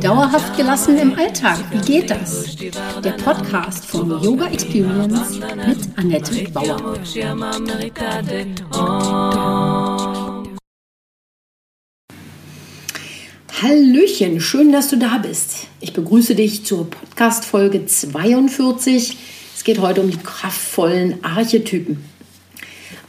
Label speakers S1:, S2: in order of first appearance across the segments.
S1: Dauerhaft gelassen im Alltag, wie geht das? Der Podcast von Yoga Experience mit Annette Bauer. Hallöchen, schön, dass du da bist. Ich begrüße dich zur Podcast Folge 42. Es geht heute um die kraftvollen Archetypen.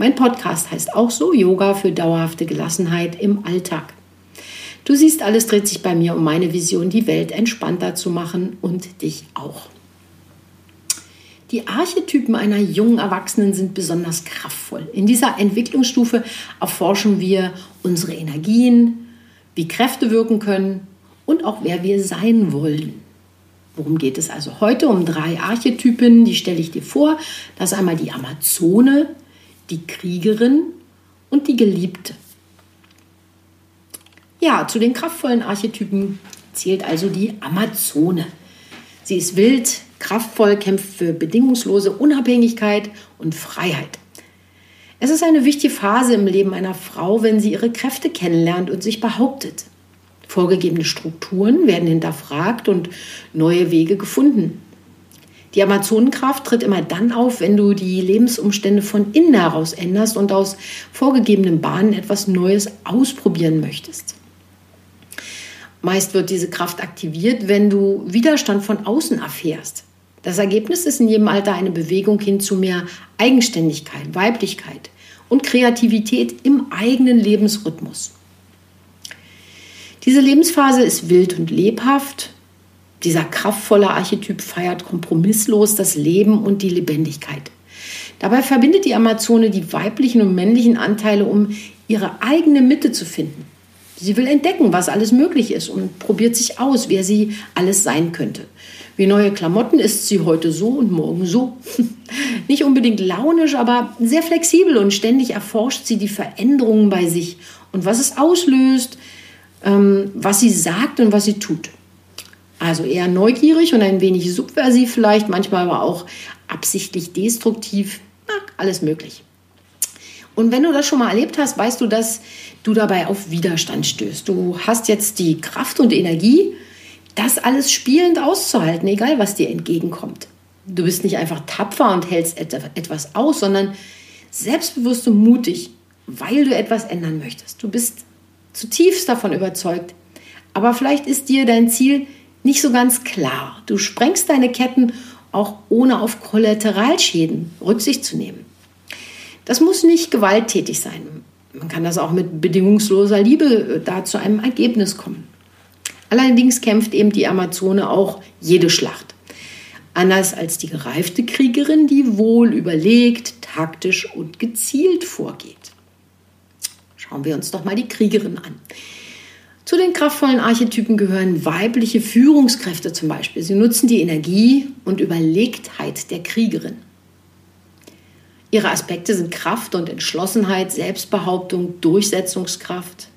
S1: Mein Podcast heißt auch so Yoga für dauerhafte Gelassenheit im Alltag. Du siehst, alles dreht sich bei mir um meine Vision, die Welt entspannter zu machen und dich auch. Die Archetypen einer jungen Erwachsenen sind besonders kraftvoll. In dieser Entwicklungsstufe erforschen wir unsere Energien, wie Kräfte wirken können und auch wer wir sein wollen. Worum geht es also heute? Um drei Archetypen, die stelle ich dir vor. Das ist einmal die Amazone, die Kriegerin und die Geliebte. Ja, zu den kraftvollen Archetypen zählt also die Amazone. Sie ist wild, kraftvoll, kämpft für bedingungslose Unabhängigkeit und Freiheit. Es ist eine wichtige Phase im Leben einer Frau, wenn sie ihre Kräfte kennenlernt und sich behauptet. Vorgegebene Strukturen werden hinterfragt und neue Wege gefunden. Die Amazonenkraft tritt immer dann auf, wenn du die Lebensumstände von innen heraus änderst und aus vorgegebenen Bahnen etwas Neues ausprobieren möchtest. Meist wird diese Kraft aktiviert, wenn du Widerstand von außen erfährst. Das Ergebnis ist in jedem Alter eine Bewegung hin zu mehr Eigenständigkeit, Weiblichkeit und Kreativität im eigenen Lebensrhythmus. Diese Lebensphase ist wild und lebhaft, dieser kraftvolle Archetyp feiert kompromisslos das Leben und die Lebendigkeit. Dabei verbindet die Amazone die weiblichen und männlichen Anteile, um ihre eigene Mitte zu finden. Sie will entdecken, was alles möglich ist und probiert sich aus, wer sie alles sein könnte. Wie neue Klamotten ist sie heute so und morgen so. Nicht unbedingt launisch, aber sehr flexibel und ständig erforscht sie die Veränderungen bei sich und was es auslöst, ähm, was sie sagt und was sie tut. Also eher neugierig und ein wenig subversiv vielleicht, manchmal aber auch absichtlich destruktiv. Na, alles möglich. Und wenn du das schon mal erlebt hast, weißt du, dass du dabei auf Widerstand stößt. Du hast jetzt die Kraft und Energie, das alles spielend auszuhalten, egal was dir entgegenkommt. Du bist nicht einfach tapfer und hältst etwas aus, sondern selbstbewusst und mutig, weil du etwas ändern möchtest. Du bist zutiefst davon überzeugt. Aber vielleicht ist dir dein Ziel nicht so ganz klar. Du sprengst deine Ketten auch ohne auf Kollateralschäden Rücksicht zu nehmen. Das muss nicht gewalttätig sein. Man kann das auch mit bedingungsloser Liebe äh, da zu einem Ergebnis kommen. Allerdings kämpft eben die Amazone auch jede Schlacht. Anders als die gereifte Kriegerin, die wohl überlegt, taktisch und gezielt vorgeht. Schauen wir uns doch mal die Kriegerin an. Zu den kraftvollen Archetypen gehören weibliche Führungskräfte zum Beispiel. Sie nutzen die Energie und Überlegtheit der Kriegerin. Ihre Aspekte sind Kraft und Entschlossenheit, Selbstbehauptung, Durchsetzungskraft,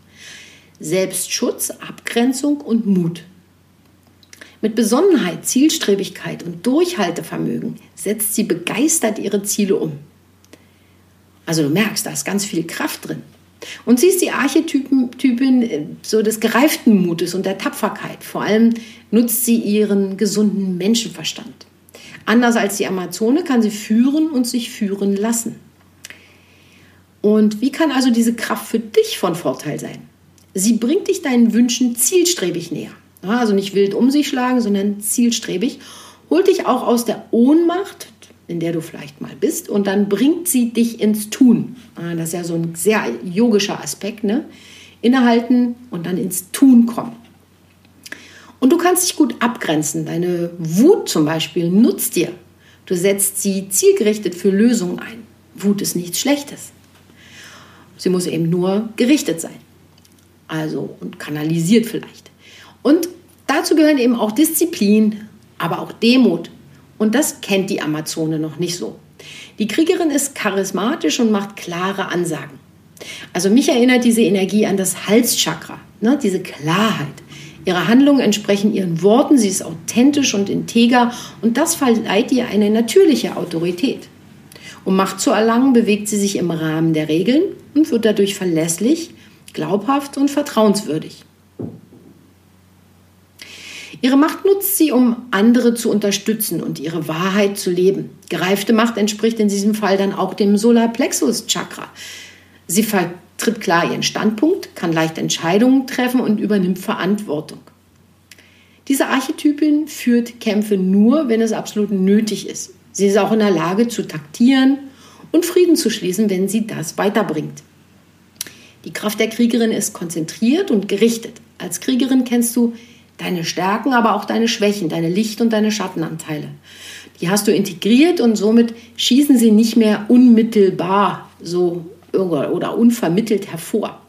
S1: Selbstschutz, Abgrenzung und Mut. Mit Besonnenheit, Zielstrebigkeit und Durchhaltevermögen setzt sie begeistert ihre Ziele um. Also du merkst, da ist ganz viel Kraft drin. Und sie ist die Archetypin äh, so des gereiften Mutes und der Tapferkeit. Vor allem nutzt sie ihren gesunden Menschenverstand. Anders als die Amazone kann sie führen und sich führen lassen. Und wie kann also diese Kraft für dich von Vorteil sein? Sie bringt dich deinen Wünschen zielstrebig näher. Also nicht wild um sich schlagen, sondern zielstrebig. Holt dich auch aus der Ohnmacht in der du vielleicht mal bist, und dann bringt sie dich ins Tun. Ah, das ist ja so ein sehr yogischer Aspekt, ne? Innehalten und dann ins Tun kommen. Und du kannst dich gut abgrenzen. Deine Wut zum Beispiel nutzt dir. Du setzt sie zielgerichtet für Lösungen ein. Wut ist nichts Schlechtes. Sie muss eben nur gerichtet sein. Also und kanalisiert vielleicht. Und dazu gehören eben auch Disziplin, aber auch Demut. Und das kennt die Amazone noch nicht so. Die Kriegerin ist charismatisch und macht klare Ansagen. Also mich erinnert diese Energie an das Halschakra, ne, diese Klarheit. Ihre Handlungen entsprechen ihren Worten, sie ist authentisch und integer und das verleiht ihr eine natürliche Autorität. Um Macht zu erlangen, bewegt sie sich im Rahmen der Regeln und wird dadurch verlässlich, glaubhaft und vertrauenswürdig. Ihre Macht nutzt sie, um andere zu unterstützen und ihre Wahrheit zu leben. Gereifte Macht entspricht in diesem Fall dann auch dem Solarplexus-Chakra. Sie vertritt klar ihren Standpunkt, kann leicht Entscheidungen treffen und übernimmt Verantwortung. Diese Archetypin führt Kämpfe nur, wenn es absolut nötig ist. Sie ist auch in der Lage zu taktieren und Frieden zu schließen, wenn sie das weiterbringt. Die Kraft der Kriegerin ist konzentriert und gerichtet. Als Kriegerin kennst du deine Stärken, aber auch deine Schwächen, deine Licht- und deine Schattenanteile. Die hast du integriert und somit schießen sie nicht mehr unmittelbar so oder unvermittelt hervor.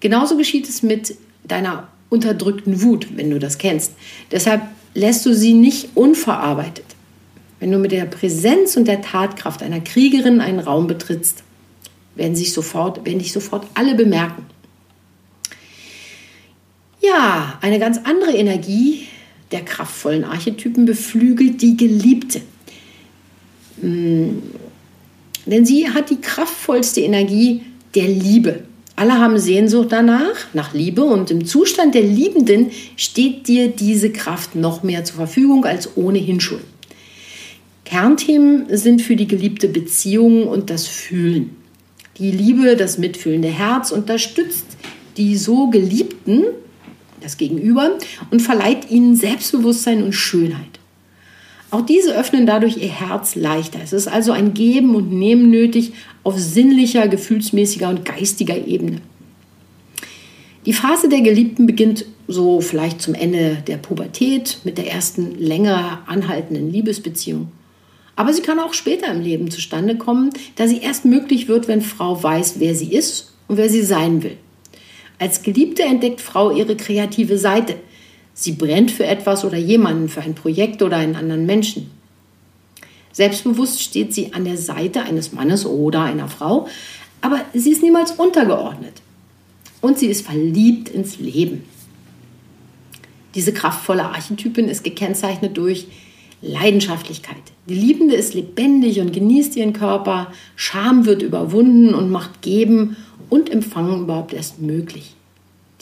S1: Genauso geschieht es mit deiner unterdrückten Wut, wenn du das kennst. Deshalb lässt du sie nicht unverarbeitet. Wenn du mit der Präsenz und der Tatkraft einer Kriegerin einen Raum betrittst, werden, sich sofort, werden dich sofort alle bemerken. Ja, eine ganz andere Energie der kraftvollen Archetypen beflügelt die Geliebte. Hm, denn sie hat die kraftvollste Energie der Liebe. Alle haben Sehnsucht danach, nach Liebe und im Zustand der Liebenden steht dir diese Kraft noch mehr zur Verfügung als ohnehin schon. Kernthemen sind für die geliebte Beziehung und das Fühlen. Die Liebe, das mitfühlende Herz unterstützt die so Geliebten das Gegenüber, und verleiht ihnen Selbstbewusstsein und Schönheit. Auch diese öffnen dadurch ihr Herz leichter. Es ist also ein Geben und Nehmen nötig auf sinnlicher, gefühlsmäßiger und geistiger Ebene. Die Phase der Geliebten beginnt so vielleicht zum Ende der Pubertät mit der ersten länger anhaltenden Liebesbeziehung. Aber sie kann auch später im Leben zustande kommen, da sie erst möglich wird, wenn Frau weiß, wer sie ist und wer sie sein will. Als Geliebte entdeckt Frau ihre kreative Seite. Sie brennt für etwas oder jemanden, für ein Projekt oder einen anderen Menschen. Selbstbewusst steht sie an der Seite eines Mannes oder einer Frau, aber sie ist niemals untergeordnet. Und sie ist verliebt ins Leben. Diese kraftvolle Archetypin ist gekennzeichnet durch Leidenschaftlichkeit. Die Liebende ist lebendig und genießt ihren Körper. Scham wird überwunden und macht Geben und Empfangen überhaupt erst möglich.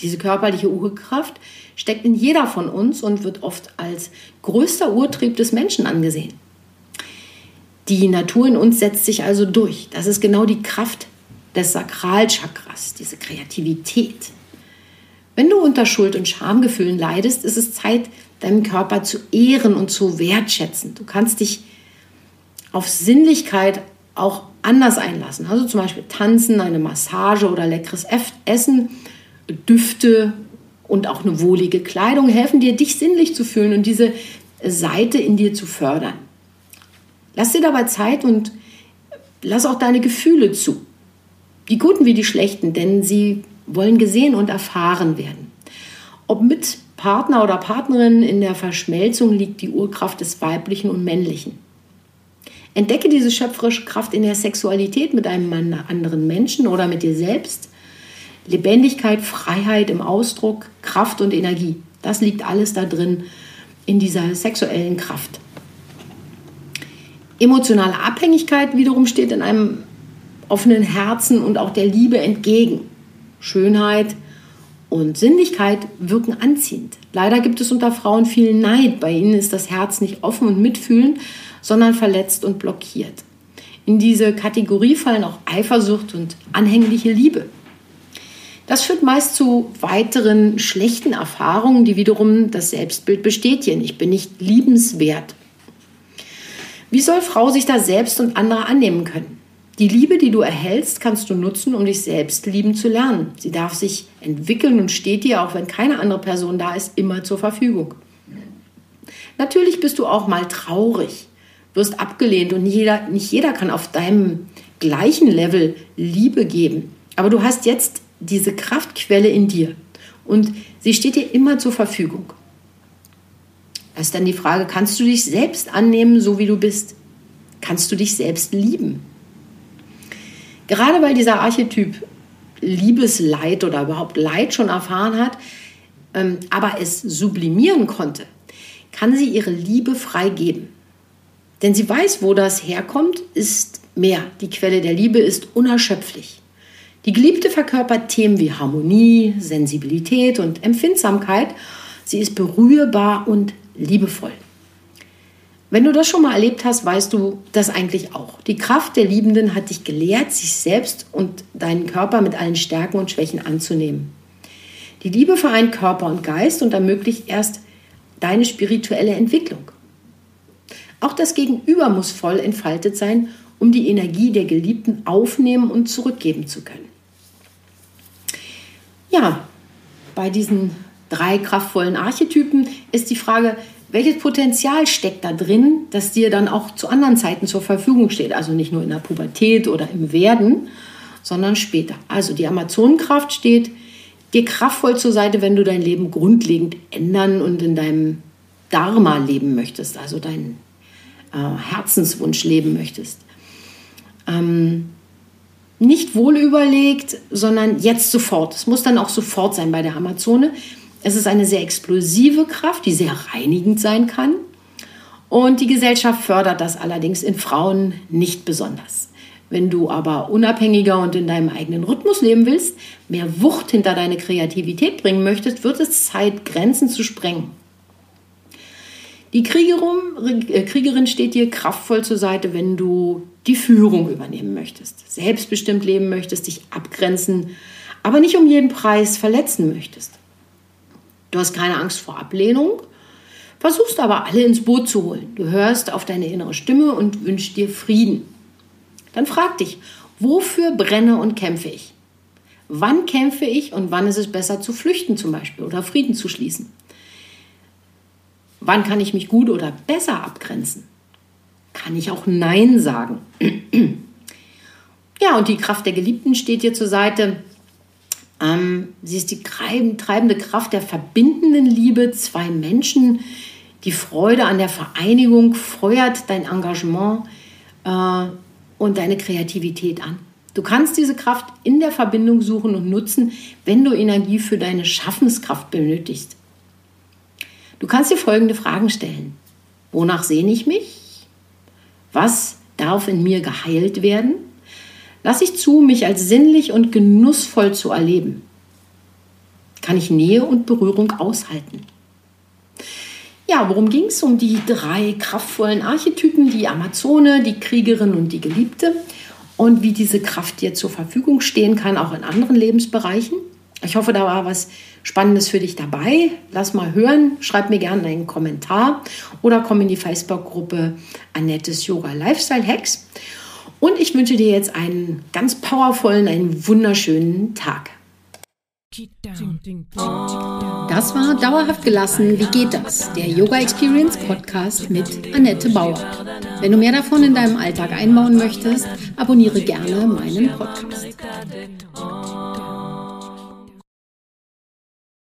S1: Diese körperliche Urkraft steckt in jeder von uns und wird oft als größter Urtrieb des Menschen angesehen. Die Natur in uns setzt sich also durch. Das ist genau die Kraft des Sakralchakras, diese Kreativität. Wenn du unter Schuld- und Schamgefühlen leidest, ist es Zeit, deinen Körper zu ehren und zu wertschätzen. Du kannst dich auf Sinnlichkeit auch anders einlassen. Also zum Beispiel tanzen, eine Massage oder leckeres Essen, Düfte und auch eine wohlige Kleidung helfen dir, dich sinnlich zu fühlen und diese Seite in dir zu fördern. Lass dir dabei Zeit und lass auch deine Gefühle zu. Die guten wie die schlechten, denn sie wollen gesehen und erfahren werden. Ob mit Partner oder Partnerin in der Verschmelzung liegt die Urkraft des Weiblichen und Männlichen. Entdecke diese schöpferische Kraft in der Sexualität mit einem anderen Menschen oder mit dir selbst. Lebendigkeit, Freiheit im Ausdruck, Kraft und Energie. Das liegt alles da drin in dieser sexuellen Kraft. Emotionale Abhängigkeit wiederum steht in einem offenen Herzen und auch der Liebe entgegen. Schönheit und Sinnlichkeit wirken anziehend. Leider gibt es unter Frauen viel Neid. Bei ihnen ist das Herz nicht offen und mitfühlend, sondern verletzt und blockiert. In diese Kategorie fallen auch Eifersucht und anhängliche Liebe. Das führt meist zu weiteren schlechten Erfahrungen, die wiederum das Selbstbild bestätigen. Ich bin nicht liebenswert. Wie soll Frau sich da selbst und andere annehmen können? Die Liebe, die du erhältst, kannst du nutzen, um dich selbst lieben zu lernen. Sie darf sich entwickeln und steht dir, auch wenn keine andere Person da ist, immer zur Verfügung. Natürlich bist du auch mal traurig wirst abgelehnt und nicht jeder, nicht jeder kann auf deinem gleichen Level Liebe geben. Aber du hast jetzt diese Kraftquelle in dir und sie steht dir immer zur Verfügung. Da ist dann die Frage, kannst du dich selbst annehmen, so wie du bist? Kannst du dich selbst lieben? Gerade weil dieser Archetyp Liebesleid oder überhaupt Leid schon erfahren hat, ähm, aber es sublimieren konnte, kann sie ihre Liebe freigeben. Denn sie weiß, wo das herkommt, ist mehr. Die Quelle der Liebe ist unerschöpflich. Die Geliebte verkörpert Themen wie Harmonie, Sensibilität und Empfindsamkeit. Sie ist berührbar und liebevoll. Wenn du das schon mal erlebt hast, weißt du das eigentlich auch. Die Kraft der Liebenden hat dich gelehrt, sich selbst und deinen Körper mit allen Stärken und Schwächen anzunehmen. Die Liebe vereint Körper und Geist und ermöglicht erst deine spirituelle Entwicklung. Auch das Gegenüber muss voll entfaltet sein, um die Energie der Geliebten aufnehmen und zurückgeben zu können. Ja, bei diesen drei kraftvollen Archetypen ist die Frage, welches Potenzial steckt da drin, das dir dann auch zu anderen Zeiten zur Verfügung steht? Also nicht nur in der Pubertät oder im Werden, sondern später. Also die Amazonenkraft steht dir kraftvoll zur Seite, wenn du dein Leben grundlegend ändern und in deinem Dharma leben möchtest, also deinen äh, Herzenswunsch leben möchtest. Ähm, nicht wohl überlegt, sondern jetzt sofort. Es muss dann auch sofort sein bei der Amazone. Es ist eine sehr explosive Kraft, die sehr reinigend sein kann. Und die Gesellschaft fördert das allerdings in Frauen nicht besonders. Wenn du aber unabhängiger und in deinem eigenen Rhythmus leben willst, mehr Wucht hinter deine Kreativität bringen möchtest, wird es Zeit, Grenzen zu sprengen. Die Kriegerin, äh, Kriegerin steht dir kraftvoll zur Seite, wenn du die Führung übernehmen möchtest, selbstbestimmt leben möchtest, dich abgrenzen, aber nicht um jeden Preis verletzen möchtest. Du hast keine Angst vor Ablehnung, versuchst aber alle ins Boot zu holen. Du hörst auf deine innere Stimme und wünschst dir Frieden. Dann frag dich, wofür brenne und kämpfe ich? Wann kämpfe ich und wann ist es besser zu flüchten zum Beispiel oder Frieden zu schließen? Wann kann ich mich gut oder besser abgrenzen? Kann ich auch Nein sagen? ja, und die Kraft der Geliebten steht dir zur Seite. Ähm, sie ist die treibende Kraft der verbindenden Liebe. Zwei Menschen, die Freude an der Vereinigung feuert dein Engagement äh, und deine Kreativität an. Du kannst diese Kraft in der Verbindung suchen und nutzen, wenn du Energie für deine Schaffenskraft benötigst. Du kannst dir folgende Fragen stellen. Wonach sehne ich mich? Was darf in mir geheilt werden? Lass ich zu, mich als sinnlich und genussvoll zu erleben? Kann ich Nähe und Berührung aushalten? Ja, worum ging es? Um die drei kraftvollen Archetypen, die Amazone, die Kriegerin und die Geliebte und wie diese Kraft dir zur Verfügung stehen kann, auch in anderen Lebensbereichen. Ich hoffe, da war was Spannendes für dich dabei. Lass mal hören, schreib mir gerne einen Kommentar oder komm in die Facebook-Gruppe Annettes Yoga Lifestyle Hacks. Und ich wünsche dir jetzt einen ganz powervollen, einen wunderschönen Tag. Das war Dauerhaft gelassen. Wie geht das? Der Yoga Experience Podcast mit Annette Bauer. Wenn du mehr davon in deinem Alltag einbauen möchtest, abonniere gerne meinen Podcast.